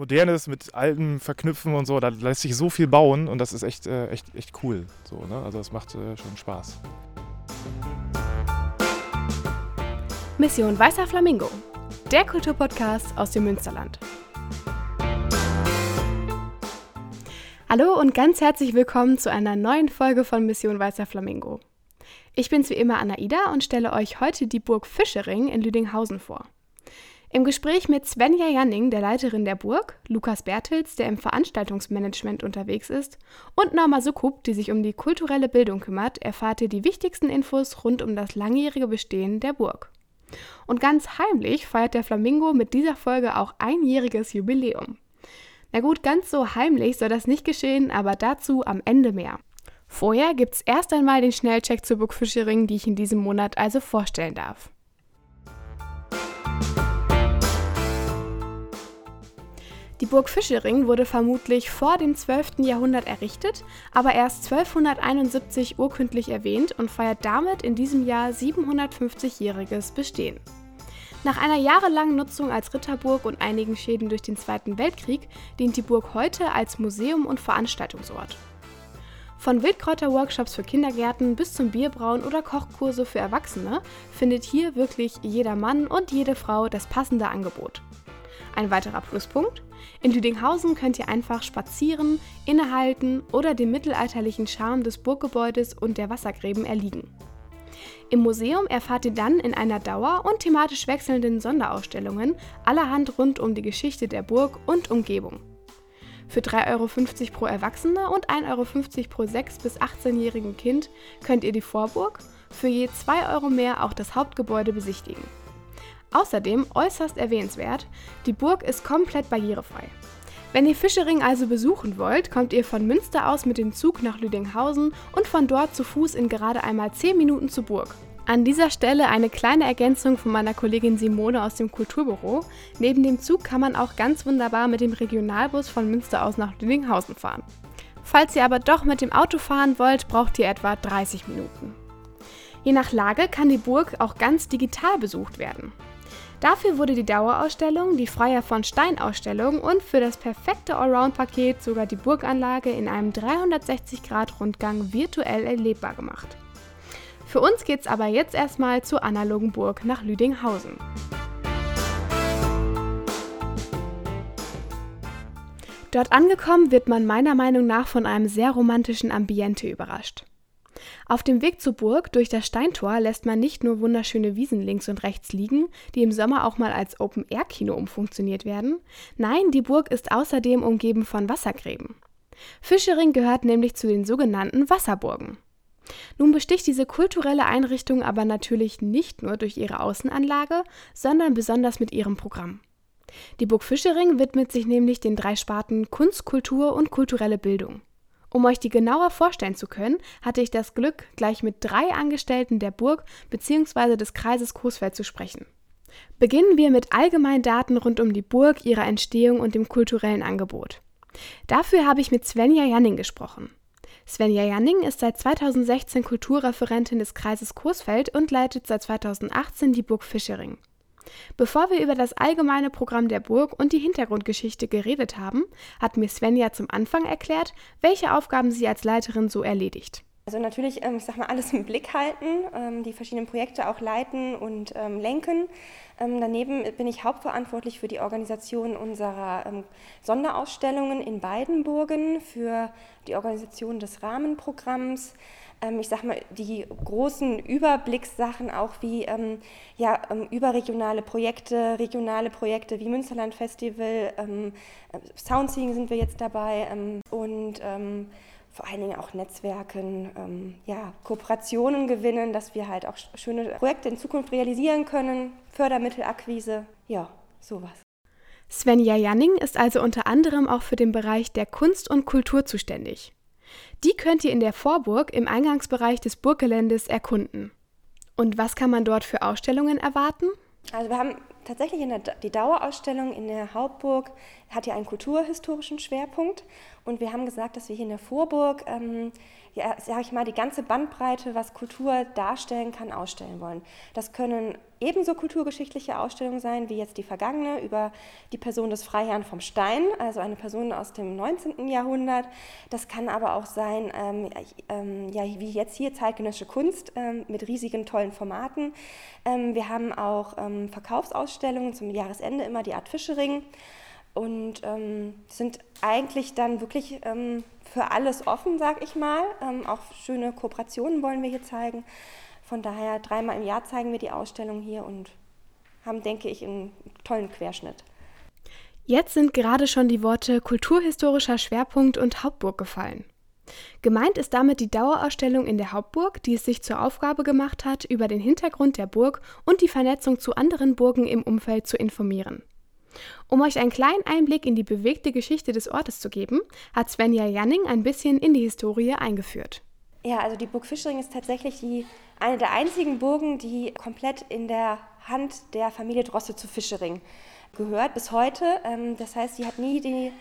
Modernes mit Altem verknüpfen und so. Da lässt sich so viel bauen und das ist echt, äh, echt, echt cool. So, ne? Also das macht äh, schon Spaß. Mission Weißer Flamingo, der Kulturpodcast aus dem Münsterland. Hallo und ganz herzlich willkommen zu einer neuen Folge von Mission Weißer Flamingo. Ich bin's wie immer Anaida und stelle euch heute die Burg Fischering in Lüdinghausen vor. Im Gespräch mit Svenja Janning, der Leiterin der Burg, Lukas Bertels, der im Veranstaltungsmanagement unterwegs ist, und Norma Sukup, die sich um die kulturelle Bildung kümmert, erfahrt ihr die wichtigsten Infos rund um das langjährige Bestehen der Burg. Und ganz heimlich feiert der Flamingo mit dieser Folge auch einjähriges Jubiläum. Na gut, ganz so heimlich soll das nicht geschehen, aber dazu am Ende mehr. Vorher gibt's erst einmal den Schnellcheck zur Burg Fischering, die ich in diesem Monat also vorstellen darf. Die Burg Fischering wurde vermutlich vor dem 12. Jahrhundert errichtet, aber erst 1271 urkündlich erwähnt und feiert damit in diesem Jahr 750-jähriges Bestehen. Nach einer jahrelangen Nutzung als Ritterburg und einigen Schäden durch den Zweiten Weltkrieg dient die Burg heute als Museum und Veranstaltungsort. Von Wildkräuter-Workshops für Kindergärten bis zum Bierbrauen oder Kochkurse für Erwachsene findet hier wirklich jeder Mann und jede Frau das passende Angebot. Ein weiterer Pluspunkt? In Lüdinghausen könnt ihr einfach spazieren, innehalten oder dem mittelalterlichen Charme des Burggebäudes und der Wassergräben erliegen. Im Museum erfahrt ihr dann in einer Dauer- und thematisch wechselnden Sonderausstellungen allerhand rund um die Geschichte der Burg und Umgebung. Für 3,50 Euro pro Erwachsene und 1,50 Euro pro 6- bis 18-jährigen Kind könnt ihr die Vorburg, für je 2 Euro mehr auch das Hauptgebäude besichtigen. Außerdem äußerst erwähnenswert, die Burg ist komplett barrierefrei. Wenn ihr Fischering also besuchen wollt, kommt ihr von Münster aus mit dem Zug nach Lüdinghausen und von dort zu Fuß in gerade einmal 10 Minuten zur Burg. An dieser Stelle eine kleine Ergänzung von meiner Kollegin Simone aus dem Kulturbüro. Neben dem Zug kann man auch ganz wunderbar mit dem Regionalbus von Münster aus nach Lüdinghausen fahren. Falls ihr aber doch mit dem Auto fahren wollt, braucht ihr etwa 30 Minuten. Je nach Lage kann die Burg auch ganz digital besucht werden. Dafür wurde die Dauerausstellung, die Freier von Stein Ausstellung und für das perfekte Allround-Paket sogar die Burganlage in einem 360-Grad-Rundgang virtuell erlebbar gemacht. Für uns geht's aber jetzt erstmal zur analogen Burg nach Lüdinghausen. Dort angekommen wird man meiner Meinung nach von einem sehr romantischen Ambiente überrascht. Auf dem Weg zur Burg durch das Steintor lässt man nicht nur wunderschöne Wiesen links und rechts liegen, die im Sommer auch mal als Open-Air-Kino umfunktioniert werden. Nein, die Burg ist außerdem umgeben von Wassergräben. Fischering gehört nämlich zu den sogenannten Wasserburgen. Nun besticht diese kulturelle Einrichtung aber natürlich nicht nur durch ihre Außenanlage, sondern besonders mit ihrem Programm. Die Burg Fischering widmet sich nämlich den drei Sparten Kunst, Kultur und kulturelle Bildung. Um euch die genauer vorstellen zu können, hatte ich das Glück, gleich mit drei Angestellten der Burg bzw. des Kreises Coesfeld zu sprechen. Beginnen wir mit allgemeinen Daten rund um die Burg, ihrer Entstehung und dem kulturellen Angebot. Dafür habe ich mit Svenja Janning gesprochen. Svenja Janning ist seit 2016 Kulturreferentin des Kreises Coesfeld und leitet seit 2018 die Burg Fischering. Bevor wir über das allgemeine Programm der Burg und die Hintergrundgeschichte geredet haben, hat mir Svenja zum Anfang erklärt, welche Aufgaben sie als Leiterin so erledigt. Also natürlich, ähm, ich sag mal, alles im Blick halten, ähm, die verschiedenen Projekte auch leiten und ähm, lenken. Daneben bin ich hauptverantwortlich für die Organisation unserer Sonderausstellungen in beiden Burgen, für die Organisation des Rahmenprogramms, ich sag mal, die großen Überblickssachen auch wie ähm, ja, ähm, überregionale Projekte, regionale Projekte wie Münsterland Festival, ähm, Soundseeing sind wir jetzt dabei ähm, und ähm, vor allen Dingen auch Netzwerken, ja, Kooperationen gewinnen, dass wir halt auch schöne Projekte in Zukunft realisieren können, Fördermittelakquise, ja, sowas. Svenja Janning ist also unter anderem auch für den Bereich der Kunst und Kultur zuständig. Die könnt ihr in der Vorburg im Eingangsbereich des Burggeländes erkunden. Und was kann man dort für Ausstellungen erwarten? Also wir haben tatsächlich der, die Dauerausstellung in der Hauptburg hat ja einen kulturhistorischen Schwerpunkt und wir haben gesagt, dass wir hier in der Vorburg, ähm, ja, sage ich mal, die ganze Bandbreite, was Kultur darstellen kann, ausstellen wollen. Das können ebenso kulturgeschichtliche Ausstellung sein wie jetzt die vergangene über die Person des Freiherrn vom Stein, also eine Person aus dem 19. Jahrhundert. Das kann aber auch sein, ähm, ähm, ja, wie jetzt hier zeitgenössische Kunst ähm, mit riesigen tollen Formaten. Ähm, wir haben auch ähm, Verkaufsausstellungen zum Jahresende immer die Art Fischering und ähm, sind eigentlich dann wirklich für alles offen, sag ich mal. auch schöne Kooperationen wollen wir hier zeigen. Von daher dreimal im Jahr zeigen wir die Ausstellung hier und haben, denke ich, einen tollen Querschnitt. Jetzt sind gerade schon die Worte kulturhistorischer Schwerpunkt und Hauptburg gefallen. Gemeint ist damit die Dauerausstellung in der Hauptburg, die es sich zur Aufgabe gemacht hat, über den Hintergrund der Burg und die Vernetzung zu anderen Burgen im Umfeld zu informieren. Um euch einen kleinen Einblick in die bewegte Geschichte des Ortes zu geben, hat Svenja Janning ein bisschen in die Historie eingeführt. Ja, also die Burg Fischering ist tatsächlich die eine der einzigen Burgen, die komplett in der Hand der Familie Drosse zu Fischering gehört bis heute. Ähm, das heißt, sie hat nie die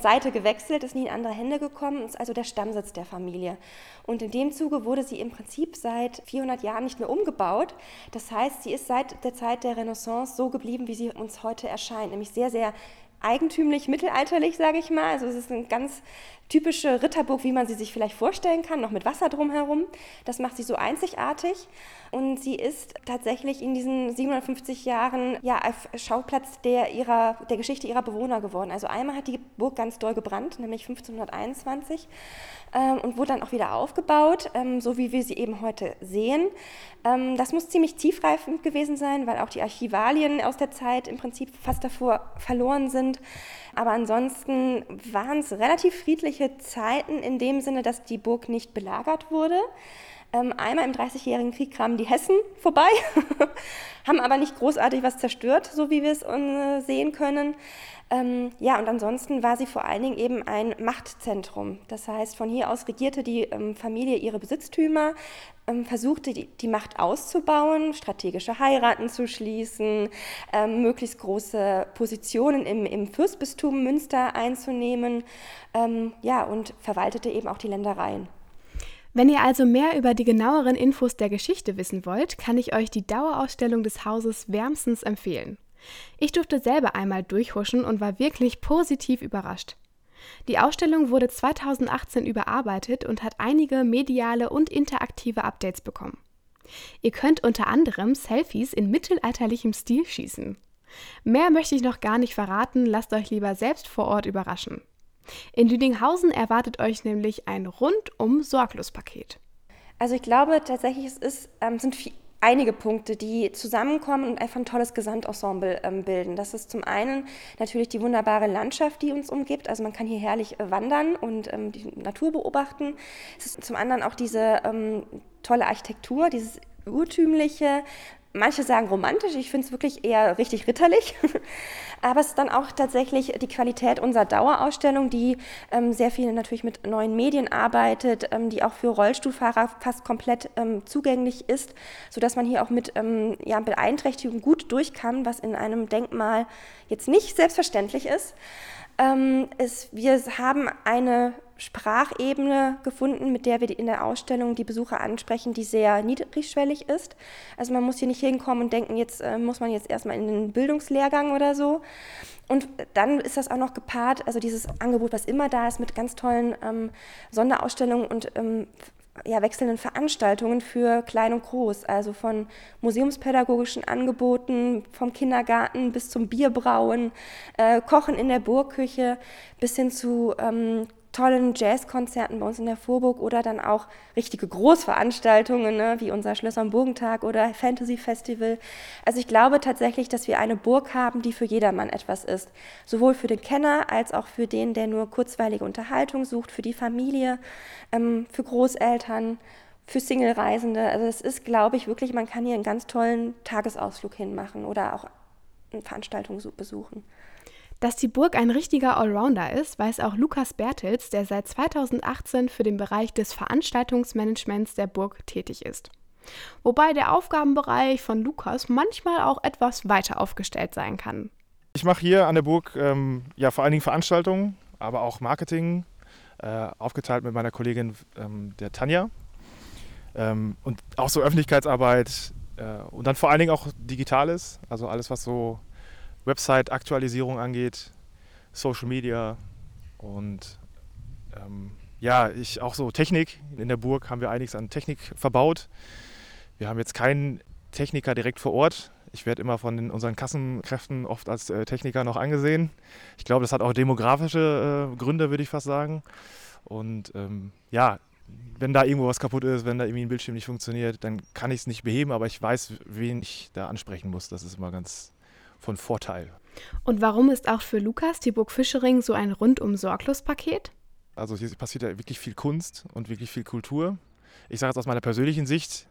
Seite gewechselt, ist nie in andere Hände gekommen, ist also der Stammsitz der Familie. Und in dem Zuge wurde sie im Prinzip seit 400 Jahren nicht mehr umgebaut. Das heißt, sie ist seit der Zeit der Renaissance so geblieben, wie sie uns heute erscheint, nämlich sehr, sehr eigentümlich, mittelalterlich, sage ich mal. Also es ist eine ganz typische Ritterburg, wie man sie sich vielleicht vorstellen kann, noch mit Wasser drumherum. Das macht sie so einzigartig. Und sie ist tatsächlich in diesen 750 Jahren ja, Schauplatz der, ihrer, der Geschichte ihrer Bewohner geworden. Also einmal hat die Burg ganz doll gebrannt, nämlich 1521, ähm, und wurde dann auch wieder aufgebaut, ähm, so wie wir sie eben heute sehen. Ähm, das muss ziemlich tiefreifend gewesen sein, weil auch die Archivalien aus der Zeit im Prinzip fast davor verloren sind. Aber ansonsten waren es relativ friedliche Zeiten in dem Sinne, dass die Burg nicht belagert wurde. Ähm, einmal im Dreißigjährigen Krieg kamen die Hessen vorbei, haben aber nicht großartig was zerstört, so wie wir es äh, sehen können. Ähm, ja, und ansonsten war sie vor allen Dingen eben ein Machtzentrum. Das heißt, von hier aus regierte die ähm, Familie ihre Besitztümer, ähm, versuchte die, die, Macht auszubauen, strategische Heiraten zu schließen, ähm, möglichst große Positionen im, im Fürstbistum Münster einzunehmen ähm, ja, und verwaltete eben auch die Ländereien. Wenn ihr also mehr über die genaueren Infos der Geschichte wissen wollt, kann ich euch die Dauerausstellung des Hauses wärmstens empfehlen. Ich durfte selber einmal durchhuschen und war wirklich positiv überrascht. Die Ausstellung wurde 2018 überarbeitet und hat einige mediale und interaktive Updates bekommen. Ihr könnt unter anderem Selfies in mittelalterlichem Stil schießen. Mehr möchte ich noch gar nicht verraten, lasst euch lieber selbst vor Ort überraschen. In Lüdinghausen erwartet euch nämlich ein rundum sorglos Paket. Also ich glaube tatsächlich, es ist, ähm, sind viel, einige Punkte, die zusammenkommen und einfach ein tolles Gesamtensemble ähm, bilden. Das ist zum einen natürlich die wunderbare Landschaft, die uns umgibt. Also man kann hier herrlich äh, wandern und ähm, die Natur beobachten. Es ist zum anderen auch diese ähm, tolle Architektur, dieses urtümliche, Manche sagen romantisch, ich finde es wirklich eher richtig ritterlich. Aber es ist dann auch tatsächlich die Qualität unserer Dauerausstellung, die ähm, sehr viel natürlich mit neuen Medien arbeitet, ähm, die auch für Rollstuhlfahrer fast komplett ähm, zugänglich ist, sodass man hier auch mit ähm, ja, Beeinträchtigung gut durch kann, was in einem Denkmal jetzt nicht selbstverständlich ist. Ähm, es, wir haben eine Sprachebene gefunden, mit der wir in der Ausstellung die Besucher ansprechen, die sehr niedrigschwellig ist. Also man muss hier nicht hinkommen und denken, jetzt äh, muss man jetzt erstmal in den Bildungslehrgang oder so. Und dann ist das auch noch gepaart, also dieses Angebot, was immer da ist, mit ganz tollen ähm, Sonderausstellungen und ähm, ja, wechselnden Veranstaltungen für Klein und Groß, also von museumspädagogischen Angeboten, vom Kindergarten bis zum Bierbrauen, äh, Kochen in der Burgküche bis hin zu ähm, tollen Jazzkonzerten bei uns in der Vorburg oder dann auch richtige Großveranstaltungen, ne, wie unser Schlösser- und Burgentag oder Fantasy Festival. Also ich glaube tatsächlich, dass wir eine Burg haben, die für jedermann etwas ist. Sowohl für den Kenner als auch für den, der nur kurzweilige Unterhaltung sucht, für die Familie, ähm, für Großeltern, für Single-Reisende. Also es ist, glaube ich, wirklich, man kann hier einen ganz tollen Tagesausflug hinmachen oder auch eine Veranstaltung besuchen. Dass die Burg ein richtiger Allrounder ist, weiß auch Lukas Bertels, der seit 2018 für den Bereich des Veranstaltungsmanagements der Burg tätig ist. Wobei der Aufgabenbereich von Lukas manchmal auch etwas weiter aufgestellt sein kann. Ich mache hier an der Burg ähm, ja vor allen Dingen Veranstaltungen, aber auch Marketing, äh, aufgeteilt mit meiner Kollegin ähm, der Tanja. Ähm, und auch so Öffentlichkeitsarbeit, äh, und dann vor allen Dingen auch Digitales, also alles, was so Website-Aktualisierung angeht, Social Media und ähm, ja, ich auch so Technik. In der Burg haben wir einiges an Technik verbaut. Wir haben jetzt keinen Techniker direkt vor Ort. Ich werde immer von unseren Kassenkräften oft als äh, Techniker noch angesehen. Ich glaube, das hat auch demografische äh, Gründe, würde ich fast sagen. Und ähm, ja, wenn da irgendwo was kaputt ist, wenn da irgendwie ein Bildschirm nicht funktioniert, dann kann ich es nicht beheben, aber ich weiß, wen ich da ansprechen muss. Das ist immer ganz von Vorteil. Und warum ist auch für Lukas die Burg Fischering so ein rundum sorglos Paket? Also hier passiert ja wirklich viel Kunst und wirklich viel Kultur. Ich sage jetzt aus meiner persönlichen Sicht,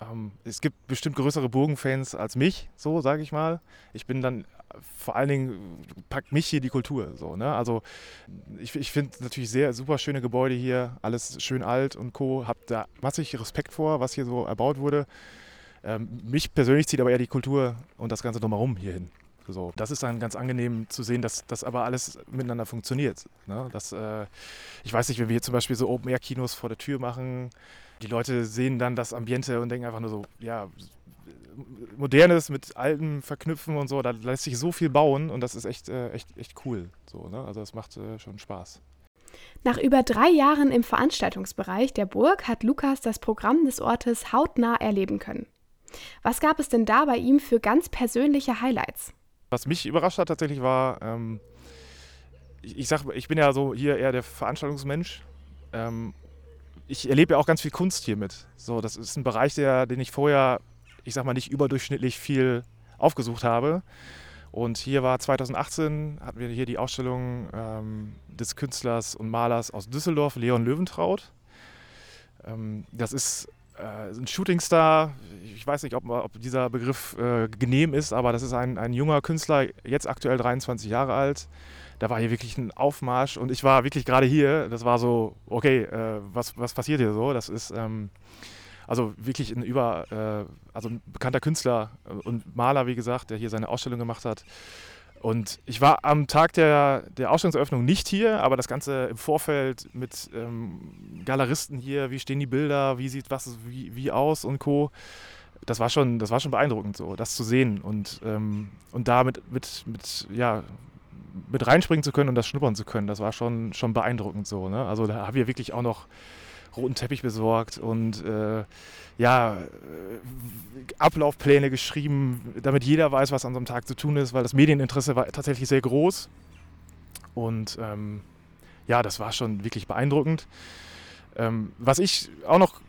ähm, es gibt bestimmt größere Burgenfans als mich, so sage ich mal. Ich bin dann vor allen Dingen packt mich hier die Kultur so. Ne? Also ich, ich finde natürlich sehr super schöne Gebäude hier, alles schön alt und co. Hab da massig Respekt vor, was hier so erbaut wurde. Ähm, mich persönlich zieht aber eher die Kultur und das Ganze drumherum hier hin. So, das ist dann ganz angenehm zu sehen, dass das aber alles miteinander funktioniert. Ne? Das, äh, ich weiß nicht, wenn wir hier zum Beispiel so Open-Air-Kinos vor der Tür machen, die Leute sehen dann das Ambiente und denken einfach nur so, ja, Modernes mit Altem verknüpfen und so, da lässt sich so viel bauen und das ist echt, äh, echt, echt cool. So, ne? Also das macht äh, schon Spaß. Nach über drei Jahren im Veranstaltungsbereich der Burg hat Lukas das Programm des Ortes hautnah erleben können. Was gab es denn da bei ihm für ganz persönliche Highlights? Was mich überrascht hat tatsächlich war, ähm, ich, ich, sag, ich bin ja so hier eher der Veranstaltungsmensch. Ähm, ich erlebe ja auch ganz viel Kunst hier mit. So, das ist ein Bereich, der, den ich vorher, ich sag mal, nicht überdurchschnittlich viel aufgesucht habe. Und hier war 2018, hatten wir hier die Ausstellung ähm, des Künstlers und Malers aus Düsseldorf, Leon Löwentraut. Ähm, das ist äh, ein Shootingstar. Ich weiß nicht, ob, ob dieser Begriff äh, genehm ist, aber das ist ein, ein junger Künstler, jetzt aktuell 23 Jahre alt. Da war hier wirklich ein Aufmarsch und ich war wirklich gerade hier. Das war so, okay, äh, was, was passiert hier so? Das ist ähm, also wirklich ein über, äh, also ein bekannter Künstler und Maler, wie gesagt, der hier seine Ausstellung gemacht hat. Und ich war am Tag der, der Ausstellungseröffnung nicht hier, aber das Ganze im Vorfeld mit ähm, Galeristen hier, wie stehen die Bilder, wie sieht was wie, wie aus und Co. Das war schon, das war schon beeindruckend, so das zu sehen und, ähm, und da mit, mit, mit, ja, mit reinspringen zu können und das schnuppern zu können, das war schon, schon beeindruckend so. Ne? Also da haben wir wirklich auch noch roten Teppich besorgt und äh, ja, äh, Ablaufpläne geschrieben, damit jeder weiß, was an so einem Tag zu tun ist, weil das Medieninteresse war tatsächlich sehr groß. Und ähm, ja, das war schon wirklich beeindruckend. Ähm, was ich auch noch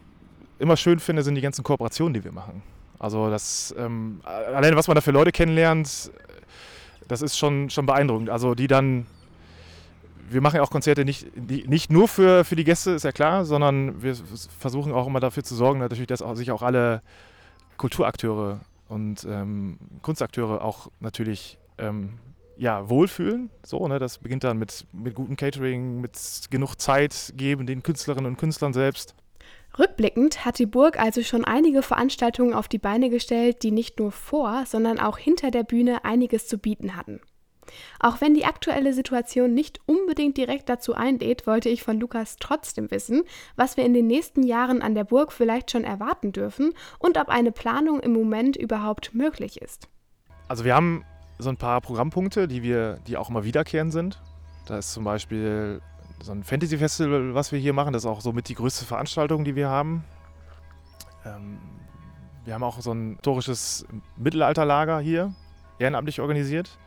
immer schön finde, sind die ganzen Kooperationen, die wir machen. Also das, ähm, alleine was man da für Leute kennenlernt, das ist schon, schon beeindruckend. Also die dann wir machen ja auch Konzerte nicht, nicht nur für, für die Gäste, ist ja klar, sondern wir versuchen auch immer dafür zu sorgen, natürlich, dass auch, sich auch alle Kulturakteure und ähm, Kunstakteure auch natürlich ähm, ja, wohlfühlen. So, ne? Das beginnt dann mit, mit gutem Catering, mit genug Zeit geben den Künstlerinnen und Künstlern selbst. Rückblickend hat die Burg also schon einige Veranstaltungen auf die Beine gestellt, die nicht nur vor, sondern auch hinter der Bühne einiges zu bieten hatten. Auch wenn die aktuelle Situation nicht unbedingt direkt dazu einlädt, wollte ich von Lukas trotzdem wissen, was wir in den nächsten Jahren an der Burg vielleicht schon erwarten dürfen und ob eine Planung im Moment überhaupt möglich ist. Also wir haben so ein paar Programmpunkte, die wir, die auch immer wiederkehrend sind. Da ist zum Beispiel so ein Fantasy-Festival, was wir hier machen. Das ist auch somit die größte Veranstaltung, die wir haben. Ähm, wir haben auch so ein historisches Mittelalterlager hier, ehrenamtlich organisiert.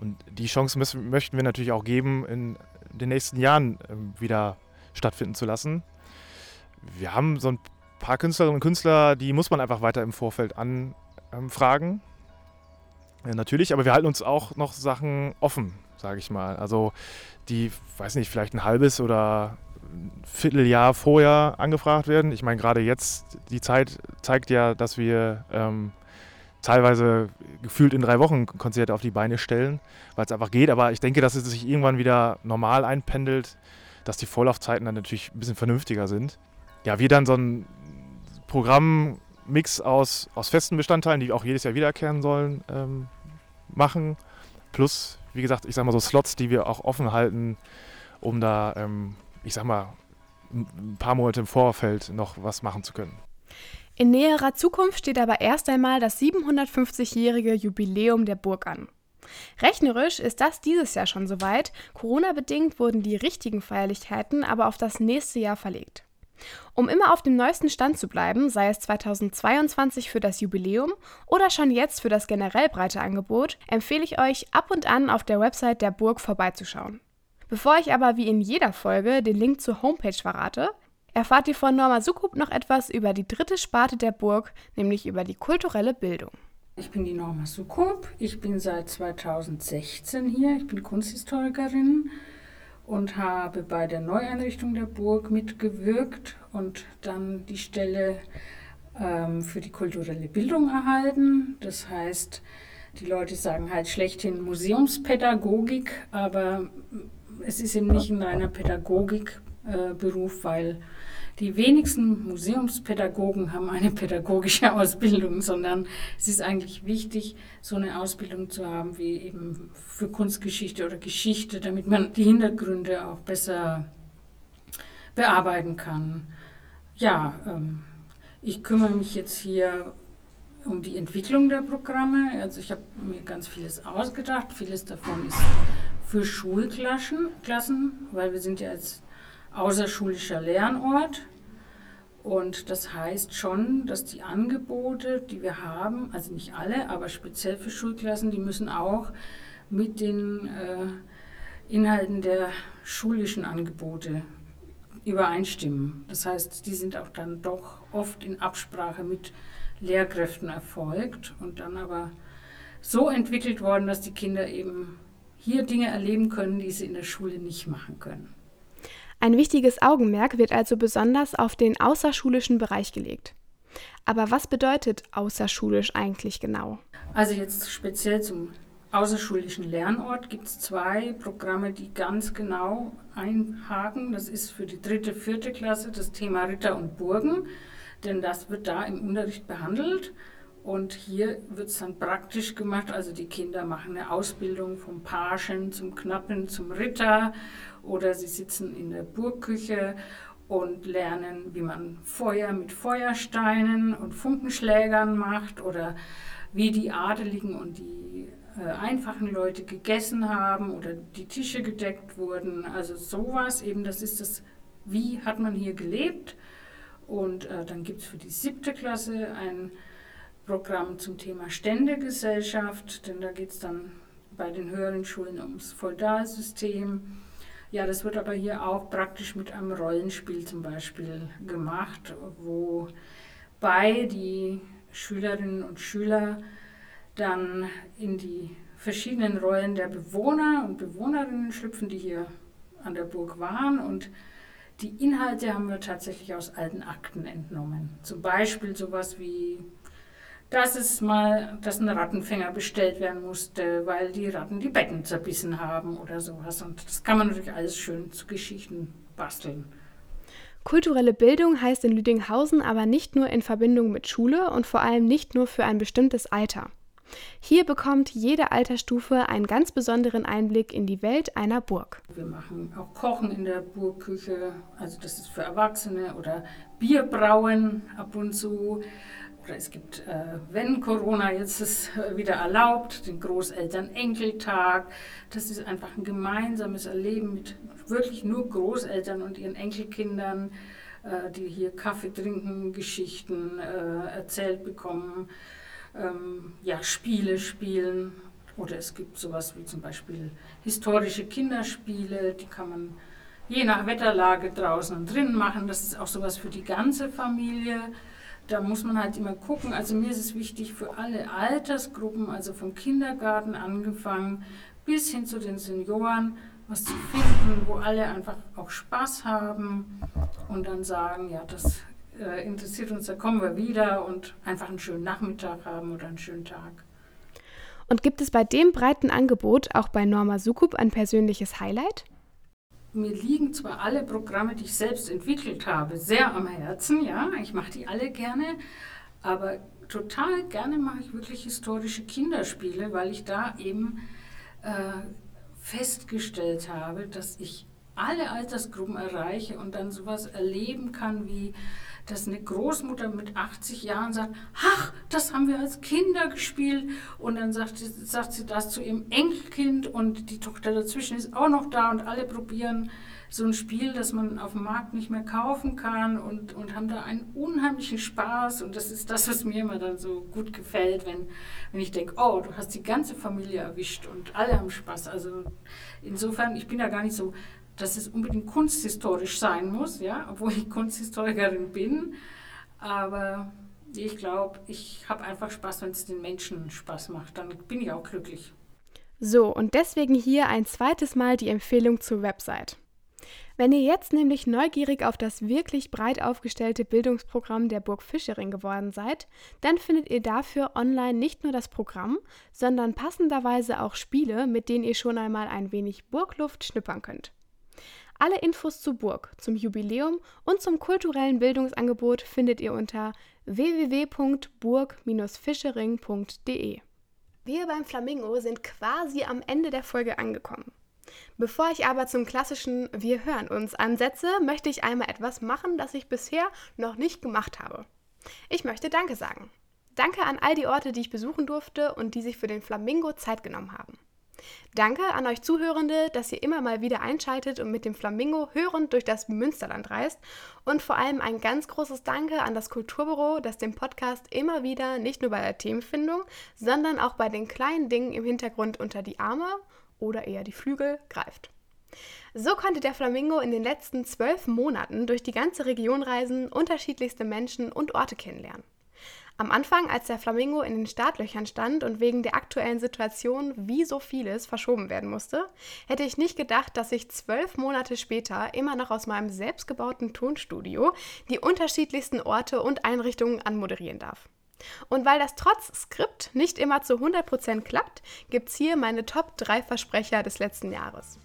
Und die Chance müssen, möchten wir natürlich auch geben, in den nächsten Jahren ähm, wieder stattfinden zu lassen. Wir haben so ein paar Künstlerinnen und Künstler, die muss man einfach weiter im Vorfeld anfragen. Ja, natürlich, aber wir halten uns auch noch Sachen offen, sage ich mal. Also die, weiß nicht, vielleicht ein halbes oder ein Vierteljahr vorher angefragt werden. Ich meine, gerade jetzt, die Zeit zeigt ja, dass wir ähm, teilweise gefühlt in drei Wochen Konzerte auf die Beine stellen, weil es einfach geht. Aber ich denke, dass es sich irgendwann wieder normal einpendelt, dass die Vorlaufzeiten dann natürlich ein bisschen vernünftiger sind. Ja, wir dann so ein Programmmix aus, aus festen Bestandteilen, die auch jedes Jahr wiederkehren sollen, ähm, machen. Plus, wie gesagt, ich sag mal so Slots, die wir auch offen halten, um da, ähm, ich sag mal, ein paar Monate im Vorfeld noch was machen zu können. In näherer Zukunft steht aber erst einmal das 750-jährige Jubiläum der Burg an. Rechnerisch ist das dieses Jahr schon soweit, Corona-bedingt wurden die richtigen Feierlichkeiten aber auf das nächste Jahr verlegt. Um immer auf dem neuesten Stand zu bleiben, sei es 2022 für das Jubiläum oder schon jetzt für das generell breite Angebot, empfehle ich euch ab und an auf der Website der Burg vorbeizuschauen. Bevor ich aber wie in jeder Folge den Link zur Homepage verrate, erfahrt ihr von Norma Sukup noch etwas über die dritte Sparte der Burg, nämlich über die kulturelle Bildung. Ich bin die Norma Sukup. Ich bin seit 2016 hier. Ich bin Kunsthistorikerin und habe bei der Neueinrichtung der Burg mitgewirkt und dann die Stelle ähm, für die kulturelle Bildung erhalten. Das heißt, die Leute sagen halt schlechthin Museumspädagogik, aber es ist eben nicht in einer Pädagogikberuf, äh, weil die wenigsten Museumspädagogen haben eine pädagogische Ausbildung, sondern es ist eigentlich wichtig, so eine Ausbildung zu haben wie eben für Kunstgeschichte oder Geschichte, damit man die Hintergründe auch besser bearbeiten kann. Ja, ähm, ich kümmere mich jetzt hier um die Entwicklung der Programme. Also ich habe mir ganz vieles ausgedacht. Vieles davon ist für Schulklassen, Klassen, weil wir sind ja jetzt außerschulischer Lernort. Und das heißt schon, dass die Angebote, die wir haben, also nicht alle, aber speziell für Schulklassen, die müssen auch mit den äh, Inhalten der schulischen Angebote übereinstimmen. Das heißt, die sind auch dann doch oft in Absprache mit Lehrkräften erfolgt und dann aber so entwickelt worden, dass die Kinder eben hier Dinge erleben können, die sie in der Schule nicht machen können. Ein wichtiges Augenmerk wird also besonders auf den außerschulischen Bereich gelegt. Aber was bedeutet außerschulisch eigentlich genau? Also jetzt speziell zum außerschulischen Lernort gibt es zwei Programme, die ganz genau einhaken. Das ist für die dritte, vierte Klasse das Thema Ritter und Burgen, denn das wird da im Unterricht behandelt. Und hier wird es dann praktisch gemacht, also die Kinder machen eine Ausbildung vom Pagen zum Knappen zum Ritter oder sie sitzen in der Burgküche und lernen, wie man Feuer mit Feuersteinen und Funkenschlägern macht oder wie die Adeligen und die äh, einfachen Leute gegessen haben oder die Tische gedeckt wurden. Also sowas eben, das ist das, wie hat man hier gelebt. Und äh, dann gibt es für die siebte Klasse ein Programm zum Thema Ständegesellschaft, denn da geht es dann bei den höheren Schulen ums Feudalsystem ja, das wird aber hier auch praktisch mit einem Rollenspiel zum Beispiel gemacht, wobei die Schülerinnen und Schüler dann in die verschiedenen Rollen der Bewohner und Bewohnerinnen schlüpfen, die hier an der Burg waren. Und die Inhalte haben wir tatsächlich aus alten Akten entnommen. Zum Beispiel sowas wie dass es mal, dass ein Rattenfänger bestellt werden musste, weil die Ratten die Betten zerbissen haben oder sowas. Und das kann man natürlich alles schön zu Geschichten basteln. Kulturelle Bildung heißt in Lüdinghausen aber nicht nur in Verbindung mit Schule und vor allem nicht nur für ein bestimmtes Alter. Hier bekommt jede Altersstufe einen ganz besonderen Einblick in die Welt einer Burg. Wir machen auch Kochen in der Burgküche, also das ist für Erwachsene oder Bierbrauen ab und zu. Oder es gibt, äh, wenn Corona jetzt ist äh, wieder erlaubt, den Großeltern-Enkeltag. Das ist einfach ein gemeinsames Erleben mit wirklich nur Großeltern und ihren Enkelkindern, äh, die hier Kaffee trinken, Geschichten äh, erzählt bekommen, ähm, ja, Spiele spielen. Oder es gibt sowas wie zum Beispiel historische Kinderspiele, die kann man je nach Wetterlage draußen und drinnen machen. Das ist auch sowas für die ganze Familie da muss man halt immer gucken. Also mir ist es wichtig für alle Altersgruppen, also vom Kindergarten angefangen bis hin zu den Senioren, was zu finden, wo alle einfach auch Spaß haben und dann sagen, ja, das äh, interessiert uns, da kommen wir wieder und einfach einen schönen Nachmittag haben oder einen schönen Tag. Und gibt es bei dem breiten Angebot auch bei Norma Sukup ein persönliches Highlight? Mir liegen zwar alle Programme, die ich selbst entwickelt habe, sehr am Herzen, ja, ich mache die alle gerne, aber total gerne mache ich wirklich historische Kinderspiele, weil ich da eben äh, festgestellt habe, dass ich alle Altersgruppen erreiche und dann sowas erleben kann wie dass eine Großmutter mit 80 Jahren sagt, ach, das haben wir als Kinder gespielt. Und dann sagt, sagt sie das zu ihrem Enkelkind und die Tochter dazwischen ist auch noch da und alle probieren so ein Spiel, das man auf dem Markt nicht mehr kaufen kann und, und haben da einen unheimlichen Spaß. Und das ist das, was mir immer dann so gut gefällt, wenn, wenn ich denke, oh, du hast die ganze Familie erwischt und alle haben Spaß. Also insofern, ich bin ja gar nicht so dass es unbedingt kunsthistorisch sein muss, ja, obwohl ich Kunsthistorikerin bin. Aber ich glaube, ich habe einfach Spaß, wenn es den Menschen Spaß macht. Dann bin ich auch glücklich. So, und deswegen hier ein zweites Mal die Empfehlung zur Website. Wenn ihr jetzt nämlich neugierig auf das wirklich breit aufgestellte Bildungsprogramm der Burg Fischering geworden seid, dann findet ihr dafür online nicht nur das Programm, sondern passenderweise auch Spiele, mit denen ihr schon einmal ein wenig Burgluft schnippern könnt. Alle Infos zur Burg, zum Jubiläum und zum kulturellen Bildungsangebot findet ihr unter www.burg-fischering.de. Wir beim Flamingo sind quasi am Ende der Folge angekommen. Bevor ich aber zum klassischen Wir hören uns ansetze, möchte ich einmal etwas machen, das ich bisher noch nicht gemacht habe. Ich möchte Danke sagen. Danke an all die Orte, die ich besuchen durfte und die sich für den Flamingo Zeit genommen haben. Danke an euch Zuhörende, dass ihr immer mal wieder einschaltet und mit dem Flamingo hörend durch das Münsterland reist. Und vor allem ein ganz großes Danke an das Kulturbüro, das den Podcast immer wieder nicht nur bei der Themenfindung, sondern auch bei den kleinen Dingen im Hintergrund unter die Arme oder eher die Flügel greift. So konnte der Flamingo in den letzten zwölf Monaten durch die ganze Region reisen, unterschiedlichste Menschen und Orte kennenlernen. Am Anfang, als der Flamingo in den Startlöchern stand und wegen der aktuellen Situation wie so vieles verschoben werden musste, hätte ich nicht gedacht, dass ich zwölf Monate später immer noch aus meinem selbstgebauten Tonstudio die unterschiedlichsten Orte und Einrichtungen anmoderieren darf. Und weil das trotz Skript nicht immer zu 100% klappt, gibt's hier meine Top 3 Versprecher des letzten Jahres.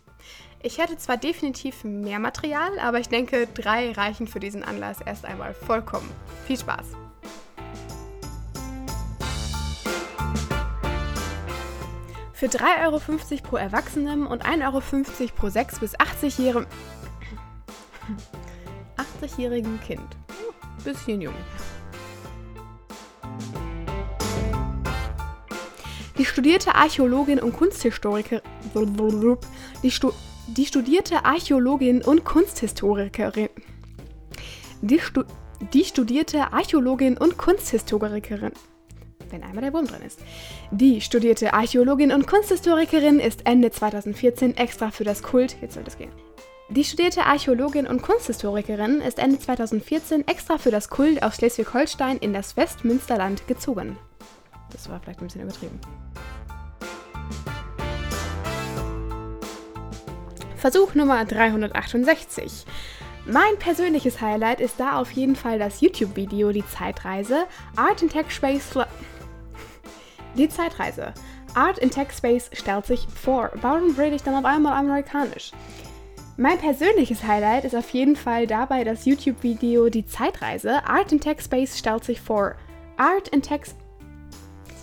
Ich hätte zwar definitiv mehr Material, aber ich denke, drei reichen für diesen Anlass erst einmal vollkommen. Viel Spaß! Für 3,50 Euro pro Erwachsenem und 1,50 Euro pro 6- bis 80-jährigem 80-jährigen Kind. Bisschen jung. Die studierte Archäologin und Kunsthistorikerin. Die, Stu die studierte Archäologin und Kunsthistorikerin. Die, Stu die studierte Archäologin und Kunsthistorikerin wenn einmal der Wurm drin ist. Die studierte Archäologin und Kunsthistorikerin ist Ende 2014 extra für das Kult. Jetzt soll das gehen. Die studierte Archäologin und Kunsthistorikerin ist Ende 2014 extra für das Kult aus Schleswig-Holstein in das Westmünsterland gezogen. Das war vielleicht ein bisschen übertrieben. Versuch Nummer 368. Mein persönliches Highlight ist da auf jeden Fall das YouTube-Video Die Zeitreise Art in Tech Space die Zeitreise. Art in Tech Space stellt sich vor. Warum rede ich dann auf einmal amerikanisch? Mein persönliches Highlight ist auf jeden Fall dabei das YouTube-Video Die Zeitreise. Art in Tech Space stellt sich vor. Art in Tech.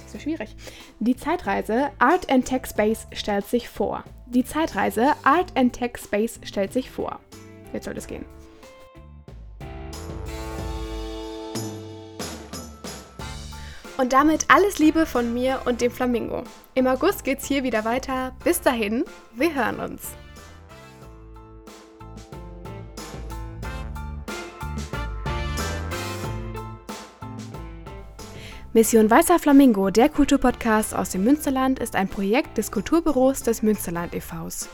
So schwierig. Die Zeitreise Art and Tech Space stellt sich vor. Die Zeitreise Art and Tech Space stellt sich vor. Jetzt soll es gehen. Und damit alles Liebe von mir und dem Flamingo. Im August geht's hier wieder weiter. Bis dahin, wir hören uns. Mission Weißer Flamingo, der Kulturpodcast aus dem Münsterland, ist ein Projekt des Kulturbüros des Münsterland e.V.s.